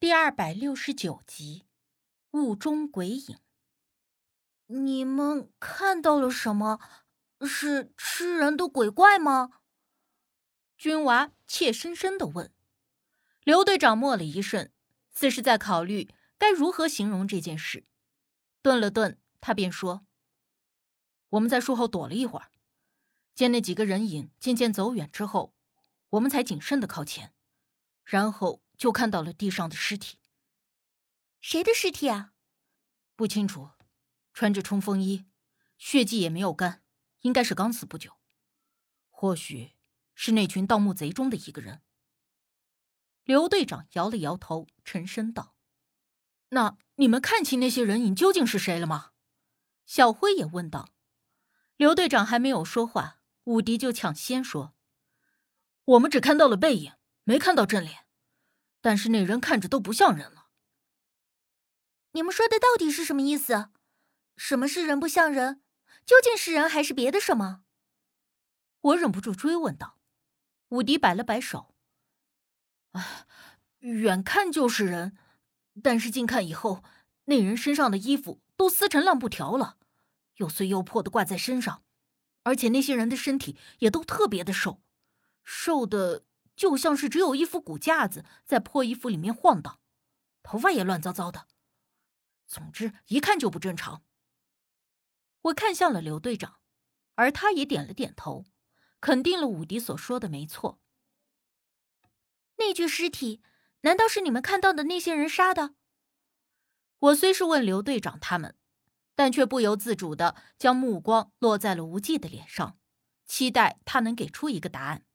第二百六十九集，雾中鬼影。你们看到了什么？是吃人的鬼怪吗？军娃怯生生的问。刘队长默了一瞬，似是在考虑该如何形容这件事。顿了顿，他便说：“我们在树后躲了一会儿，见那几个人影渐渐走远之后，我们才谨慎的靠前，然后就看到了地上的尸体。谁的尸体啊？不清楚，穿着冲锋衣，血迹也没有干，应该是刚死不久。或许是那群盗墓贼中的一个人。”刘队长摇了摇头，沉声道。那你们看清那些人影究竟是谁了吗？小辉也问道。刘队长还没有说话，武迪就抢先说：“我们只看到了背影，没看到正脸，但是那人看着都不像人了。”你们说的到底是什么意思？什么是人不像人？究竟是人还是别的什么？我忍不住追问道。武迪摆了摆手：“哎，远看就是人。”但是近看以后，那人身上的衣服都撕成烂布条了，又碎又破的挂在身上，而且那些人的身体也都特别的瘦，瘦的就像是只有一副骨架子在破衣服里面晃荡，头发也乱糟糟的，总之一看就不正常。我看向了刘队长，而他也点了点头，肯定了武迪所说的没错。那具尸体。难道是你们看到的那些人杀的？我虽是问刘队长他们，但却不由自主的将目光落在了无忌的脸上，期待他能给出一个答案，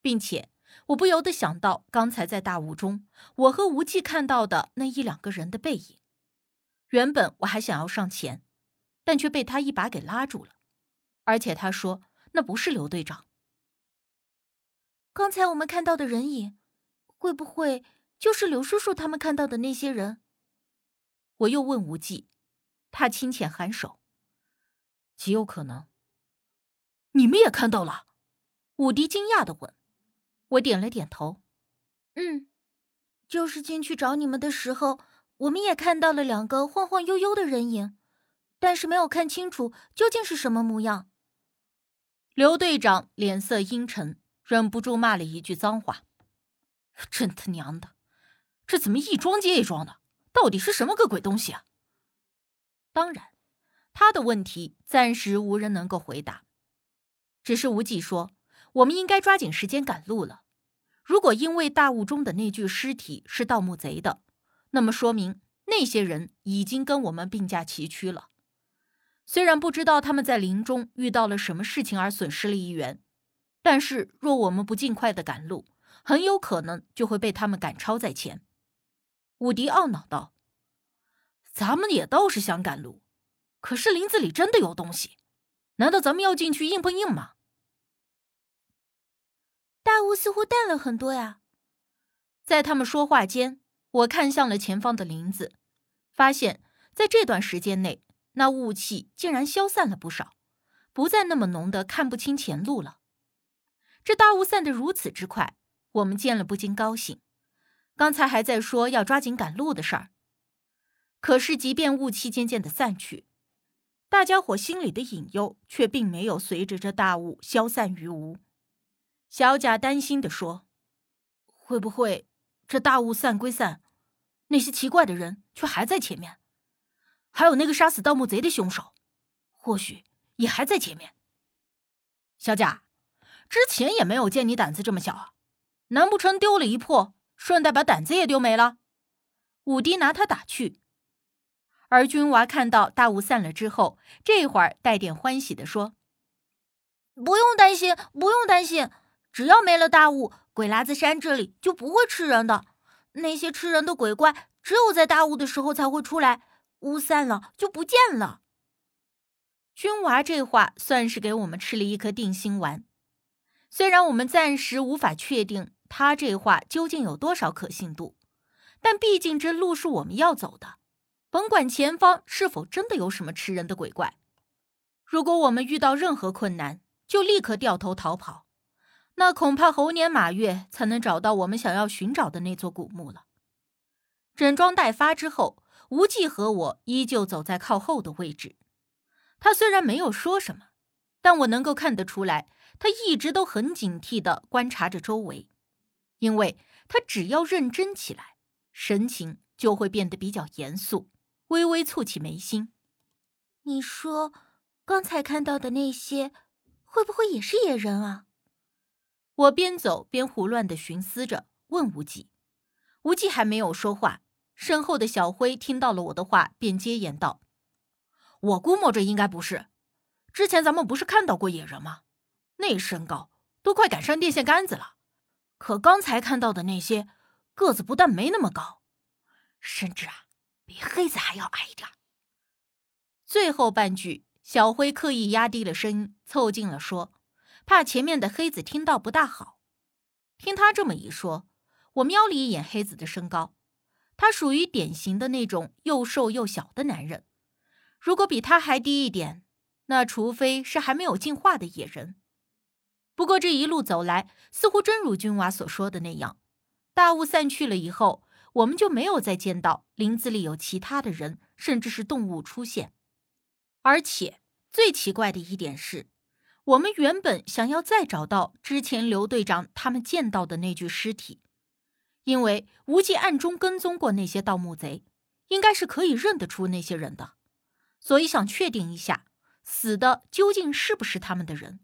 并且我不由得想到刚才在大雾中，我和无忌看到的那一两个人的背影。原本我还想要上前，但却被他一把给拉住了，而且他说那不是刘队长。刚才我们看到的人影。会不会就是刘叔叔他们看到的那些人？我又问无忌，他轻浅颔首，极有可能。你们也看到了？武迪惊讶的问。我点了点头，嗯，就是进去找你们的时候，我们也看到了两个晃晃悠悠的人影，但是没有看清楚究竟是什么模样。刘队长脸色阴沉，忍不住骂了一句脏话。真他娘的，这怎么一桩接一桩的？到底是什么个鬼东西啊？当然，他的问题暂时无人能够回答。只是无忌说，我们应该抓紧时间赶路了。如果因为大雾中的那具尸体是盗墓贼的，那么说明那些人已经跟我们并驾齐驱了。虽然不知道他们在林中遇到了什么事情而损失了一员，但是若我们不尽快的赶路，很有可能就会被他们赶超在前。武迪懊恼道：“咱们也倒是想赶路，可是林子里真的有东西，难道咱们要进去硬碰硬吗？”大雾似乎淡了很多呀。在他们说话间，我看向了前方的林子，发现在这段时间内，那雾气竟然消散了不少，不再那么浓的看不清前路了。这大雾散得如此之快。我们见了不禁高兴，刚才还在说要抓紧赶路的事儿。可是，即便雾气渐渐的散去，大家伙心里的隐忧却并没有随着这大雾消散于无。小贾担心的说：“会不会这大雾散归散，那些奇怪的人却还在前面？还有那个杀死盗墓贼的凶手，或许也还在前面。”小贾，之前也没有见你胆子这么小啊！难不成丢了一破，顺带把胆子也丢没了？武迪拿他打趣。而军娃看到大雾散了之后，这会儿带点欢喜的说：“不用担心，不用担心，只要没了大雾，鬼拉子山这里就不会吃人的。那些吃人的鬼怪，只有在大雾的时候才会出来，雾散了就不见了。”军娃这话算是给我们吃了一颗定心丸，虽然我们暂时无法确定。他这话究竟有多少可信度？但毕竟这路是我们要走的，甭管前方是否真的有什么吃人的鬼怪，如果我们遇到任何困难，就立刻掉头逃跑，那恐怕猴年马月才能找到我们想要寻找的那座古墓了。整装待发之后，无忌和我依旧走在靠后的位置。他虽然没有说什么，但我能够看得出来，他一直都很警惕的观察着周围，因为他只要认真起来，神情就会变得比较严肃，微微蹙起眉心。你说，刚才看到的那些，会不会也是野人啊？我边走边胡乱的寻思着，问无忌。无忌还没有说话，身后的小辉听到了我的话，便接言道：“我估摸着应该不是。之前咱们不是看到过野人吗？那身高都快赶上电线杆子了。可刚才看到的那些，个子不但没那么高，甚至啊，比黑子还要矮一点。”最后半句，小辉刻意压低了声音，凑近了说。怕前面的黑子听到不大好，听他这么一说，我瞄了一眼黑子的身高，他属于典型的那种又瘦又小的男人。如果比他还低一点，那除非是还没有进化的野人。不过这一路走来，似乎真如君娃所说的那样，大雾散去了以后，我们就没有再见到林子里有其他的人，甚至是动物出现。而且最奇怪的一点是。我们原本想要再找到之前刘队长他们见到的那具尸体，因为无忌暗中跟踪过那些盗墓贼，应该是可以认得出那些人的，所以想确定一下死的究竟是不是他们的人。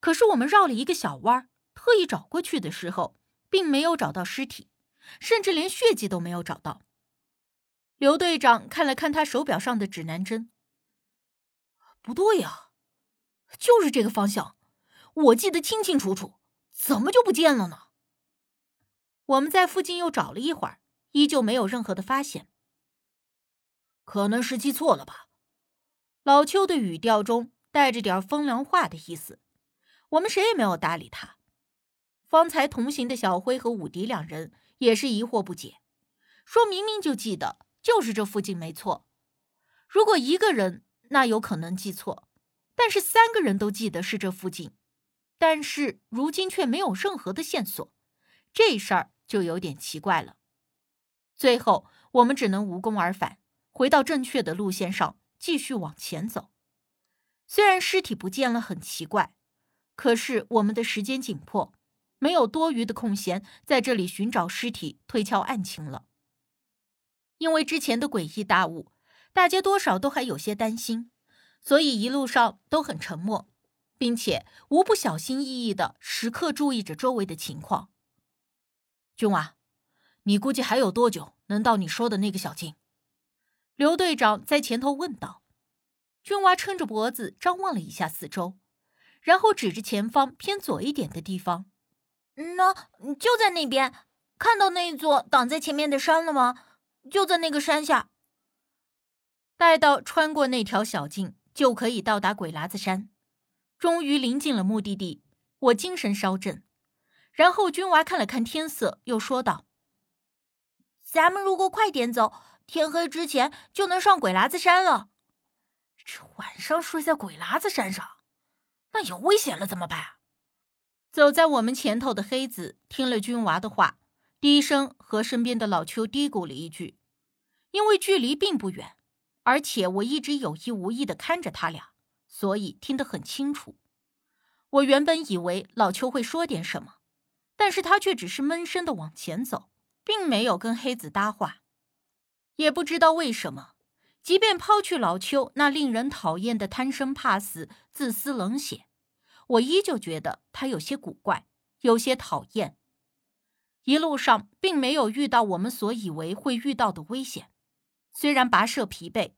可是我们绕了一个小弯儿，特意找过去的时候，并没有找到尸体，甚至连血迹都没有找到。刘队长看了看他手表上的指南针，不对呀。就是这个方向，我记得清清楚楚，怎么就不见了呢？我们在附近又找了一会儿，依旧没有任何的发现。可能是记错了吧？老邱的语调中带着点风凉话的意思。我们谁也没有搭理他。方才同行的小辉和武迪两人也是疑惑不解，说明明就记得就是这附近没错。如果一个人，那有可能记错。但是三个人都记得是这附近，但是如今却没有任何的线索，这事儿就有点奇怪了。最后，我们只能无功而返，回到正确的路线上，继续往前走。虽然尸体不见了很奇怪，可是我们的时间紧迫，没有多余的空闲在这里寻找尸体、推敲案情了。因为之前的诡异大雾，大家多少都还有些担心。所以一路上都很沉默，并且无不小心翼翼的时刻注意着周围的情况。君娃，你估计还有多久能到你说的那个小径？刘队长在前头问道。君娃撑着脖子张望了一下四周，然后指着前方偏左一点的地方：“那就在那边，看到那座挡在前面的山了吗？就在那个山下。”待到穿过那条小径。就可以到达鬼喇子山，终于临近了目的地，我精神稍振。然后君娃看了看天色，又说道：“咱们如果快点走，天黑之前就能上鬼喇子山了。这晚上睡在鬼喇子山上，那有危险了怎么办？”走在我们前头的黑子听了君娃的话，低声和身边的老邱嘀咕了一句，因为距离并不远。而且我一直有意无意的看着他俩，所以听得很清楚。我原本以为老邱会说点什么，但是他却只是闷声的往前走，并没有跟黑子搭话。也不知道为什么，即便抛去老邱那令人讨厌的贪生怕死、自私冷血，我依旧觉得他有些古怪，有些讨厌。一路上并没有遇到我们所以为会遇到的危险。虽然跋涉疲惫，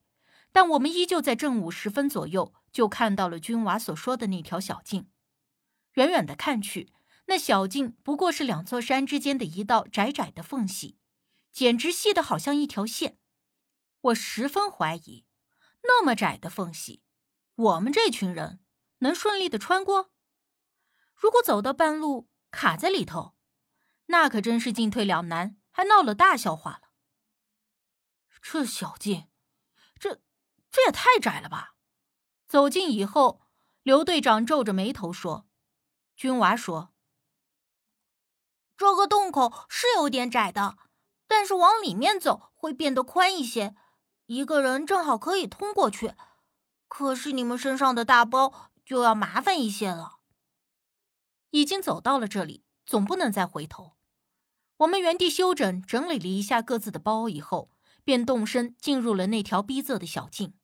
但我们依旧在正午时分左右就看到了君娃所说的那条小径。远远的看去，那小径不过是两座山之间的一道窄窄的缝隙，简直细得好像一条线。我十分怀疑，那么窄的缝隙，我们这群人能顺利的穿过？如果走到半路卡在里头，那可真是进退两难，还闹了大笑话了。这小径，这这也太窄了吧！走近以后，刘队长皱着眉头说：“君娃说，这个洞口是有点窄的，但是往里面走会变得宽一些，一个人正好可以通过去。可是你们身上的大包就要麻烦一些了。已经走到了这里，总不能再回头。我们原地休整，整理了一下各自的包以后，便动身进入了那条逼仄的小径。